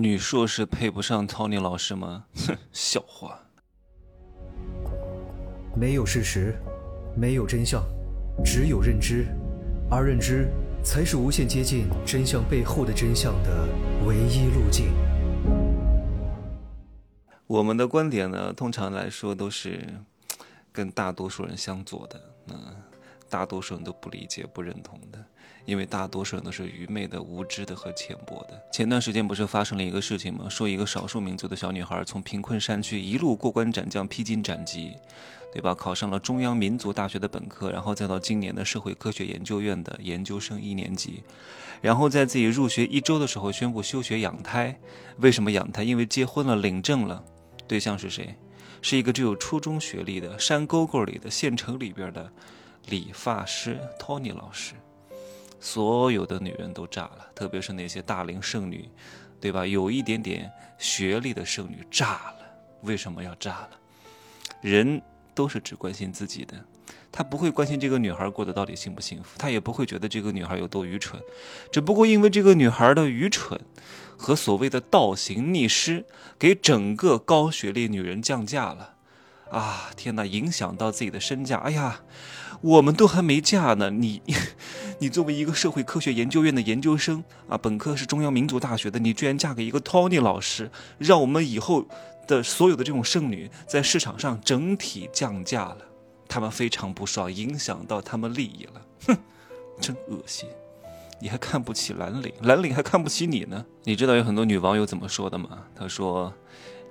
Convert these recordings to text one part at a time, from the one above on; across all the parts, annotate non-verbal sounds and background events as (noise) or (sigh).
女硕士配不上 Tony 老师吗？哼，(laughs) 笑话。没有事实，没有真相，只有认知，而认知才是无限接近真相背后的真相的唯一路径。我们的观点呢，通常来说都是跟大多数人相左的，嗯，大多数人都不理解、不认同的。因为大多数人都是愚昧的、无知的和浅薄的。前段时间不是发生了一个事情吗？说一个少数民族的小女孩从贫困山区一路过关斩将、披荆斩棘，对吧？考上了中央民族大学的本科，然后再到今年的社会科学研究院的研究生一年级，然后在自己入学一周的时候宣布休学养胎。为什么养胎？因为结婚了，领证了，对象是谁？是一个只有初中学历的山沟沟里的县城里边的理发师托尼老师。所有的女人都炸了，特别是那些大龄剩女，对吧？有一点点学历的剩女炸了。为什么要炸了？人都是只关心自己的，他不会关心这个女孩过得到底幸不幸福，他也不会觉得这个女孩有多愚蠢。只不过因为这个女孩的愚蠢和所谓的倒行逆施，给整个高学历女人降价了。啊，天哪！影响到自己的身价。哎呀，我们都还没嫁呢，你，(laughs) 你作为一个社会科学研究院的研究生啊，本科是中央民族大学的，你居然嫁给一个 Tony 老师，让我们以后的所有的这种剩女在市场上整体降价了，他们非常不爽，影响到他们利益了。哼，真恶心！你还看不起蓝领，蓝领还看不起你呢？你知道有很多女网友怎么说的吗？她说。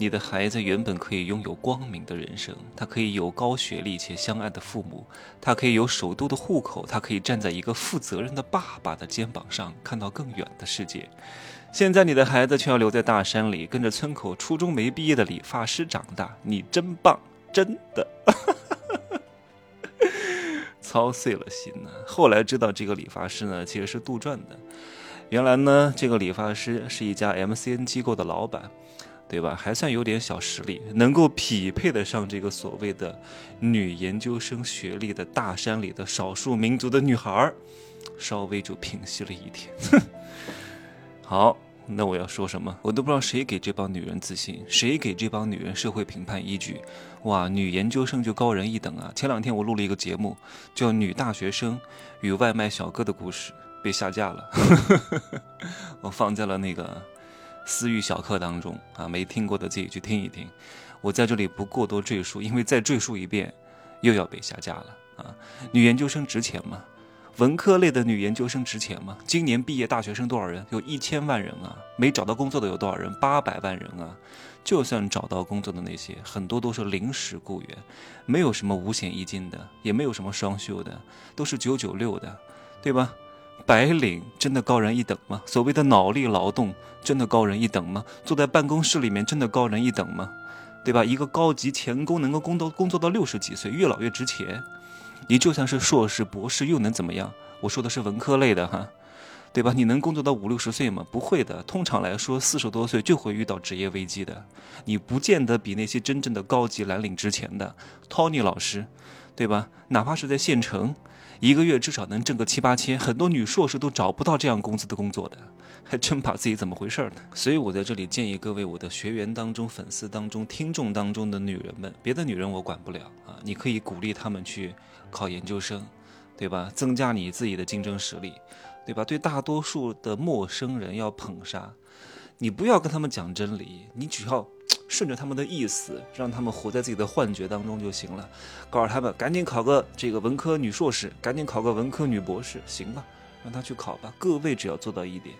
你的孩子原本可以拥有光明的人生，他可以有高学历且相爱的父母，他可以有首都的户口，他可以站在一个负责任的爸爸的肩膀上看到更远的世界。现在你的孩子却要留在大山里，跟着村口初中没毕业的理发师长大。你真棒，真的，(laughs) 操碎了心呢。后来知道这个理发师呢，其实是杜撰的。原来呢，这个理发师是一家 MCN 机构的老板。对吧？还算有点小实力，能够匹配得上这个所谓的女研究生学历的大山里的少数民族的女孩儿，稍微就平息了一天。(laughs) 好，那我要说什么？我都不知道谁给这帮女人自信，谁给这帮女人社会评判依据？哇，女研究生就高人一等啊！前两天我录了一个节目，叫《女大学生与外卖小哥的故事》，被下架了。(laughs) 我放在了那个。私域小课当中啊，没听过的自己去听一听。我在这里不过多赘述，因为再赘述一遍，又要被下架了啊。女研究生值钱吗？文科类的女研究生值钱吗？今年毕业大学生多少人？有一千万人啊。没找到工作的有多少人？八百万人啊。就算找到工作的那些，很多都是临时雇员，没有什么五险一金的，也没有什么双休的，都是九九六的，对吧？白领真的高人一等吗？所谓的脑力劳动真的高人一等吗？坐在办公室里面真的高人一等吗？对吧？一个高级钳工能够工作工作到六十几岁，越老越值钱。你就算是硕士、博士，又能怎么样？我说的是文科类的哈，对吧？你能工作到五六十岁吗？不会的。通常来说，四十多岁就会遇到职业危机的。你不见得比那些真正的高级蓝领值钱的。Tony 老师，对吧？哪怕是在县城。一个月至少能挣个七八千，很多女硕士都找不到这样工资的工作的，还 (laughs) 真把自己怎么回事呢？所以我在这里建议各位我的学员当中、粉丝当中、听众当中的女人们，别的女人我管不了啊，你可以鼓励她们去考研究生，对吧？增加你自己的竞争实力，对吧？对大多数的陌生人要捧杀，你不要跟他们讲真理，你只要。顺着他们的意思，让他们活在自己的幻觉当中就行了。告诉他们，赶紧考个这个文科女硕士，赶紧考个文科女博士，行吧？让他去考吧。各位只要做到一点，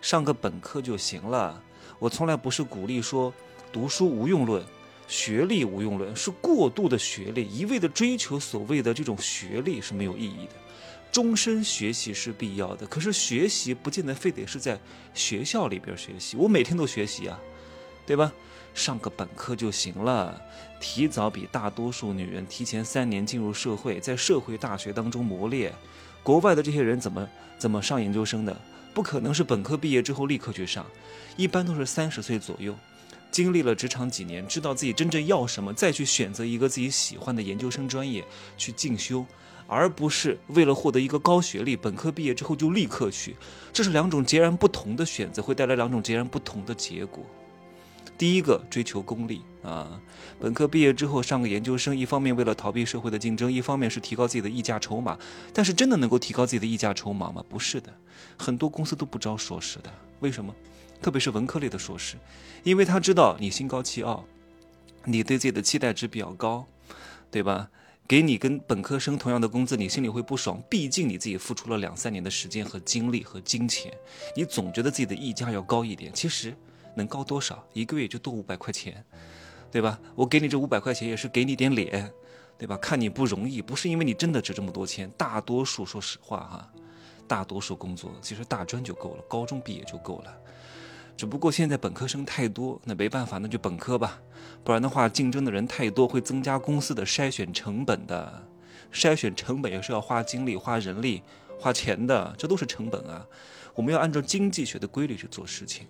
上个本科就行了。我从来不是鼓励说读书无用论、学历无用论，是过度的学历，一味的追求所谓的这种学历是没有意义的。终身学习是必要的，可是学习不见得非得是在学校里边学习。我每天都学习啊，对吧？上个本科就行了，提早比大多数女人提前三年进入社会，在社会大学当中磨练。国外的这些人怎么怎么上研究生的？不可能是本科毕业之后立刻去上，一般都是三十岁左右，经历了职场几年，知道自己真正要什么，再去选择一个自己喜欢的研究生专业去进修。而不是为了获得一个高学历，本科毕业之后就立刻去，这是两种截然不同的选择，会带来两种截然不同的结果。第一个追求功利啊，本科毕业之后上个研究生，一方面为了逃避社会的竞争，一方面是提高自己的溢价筹码。但是真的能够提高自己的溢价筹码吗？不是的，很多公司都不招硕士的。为什么？特别是文科类的硕士，因为他知道你心高气傲，你对自己的期待值比较高，对吧？给你跟本科生同样的工资，你心里会不爽。毕竟你自己付出了两三年的时间和精力和金钱，你总觉得自己的溢价要高一点。其实。能高多少？一个月就多五百块钱，对吧？我给你这五百块钱也是给你点脸，对吧？看你不容易，不是因为你真的值这么多钱。大多数说实话哈，大多数工作其实大专就够了，高中毕业就够了。只不过现在本科生太多，那没办法，那就本科吧。不然的话，竞争的人太多，会增加公司的筛选成本的。筛选成本也是要花精力、花人力、花钱的，这都是成本啊。我们要按照经济学的规律去做事情。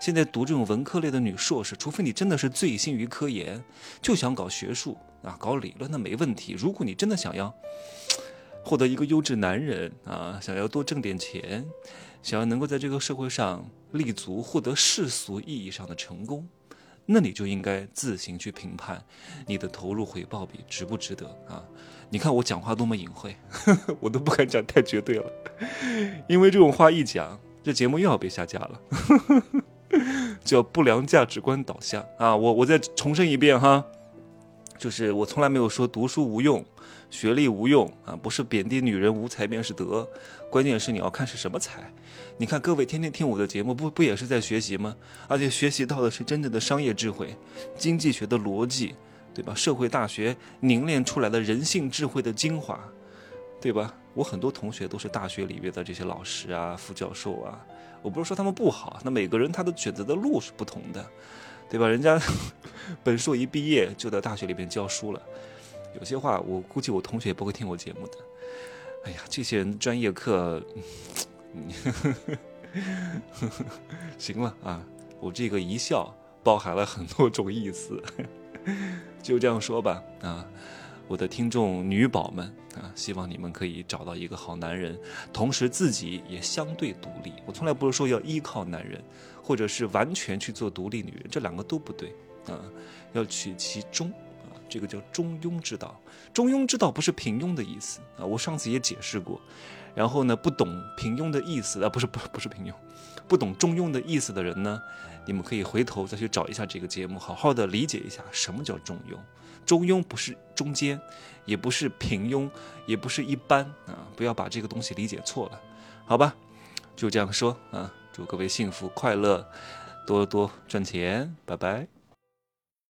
现在读这种文科类的女硕士，除非你真的是醉心于科研，就想搞学术啊，搞理论那没问题。如果你真的想要获得一个优质男人啊，想要多挣点钱，想要能够在这个社会上立足，获得世俗意义上的成功，那你就应该自行去评判你的投入回报比值不值得啊。你看我讲话多么隐晦，(laughs) 我都不敢讲太绝对了，因为这种话一讲，这节目又要被下架了。叫不良价值观导向啊！我我再重申一遍哈，就是我从来没有说读书无用，学历无用啊，不是贬低女人无才便是德，关键是你要看是什么才。你看各位天天听我的节目，不不也是在学习吗？而且学习到的是真正的商业智慧、经济学的逻辑，对吧？社会大学凝练出来的人性智慧的精华，对吧？我很多同学都是大学里面的这些老师啊、副教授啊。我不是说他们不好，那每个人他的选择的路是不同的，对吧？人家 (laughs) 本硕一毕业就在大学里边教书了，有些话我估计我同学也不会听我节目的。哎呀，这些人专业课，(laughs) 行了啊，我这个一笑包含了很多种意思，(laughs) 就这样说吧啊。我的听众女宝们啊，希望你们可以找到一个好男人，同时自己也相对独立。我从来不是说要依靠男人，或者是完全去做独立女人，这两个都不对啊，要取其中啊，这个叫中庸之道。中庸之道不是平庸的意思啊，我上次也解释过。然后呢，不懂平庸的意思啊，不是不不是平庸，不懂中庸的意思的人呢，你们可以回头再去找一下这个节目，好好的理解一下什么叫中庸。中庸不是中间，也不是平庸，也不是一般啊！不要把这个东西理解错了，好吧？就这样说啊！祝各位幸福快乐，多多赚钱，拜拜。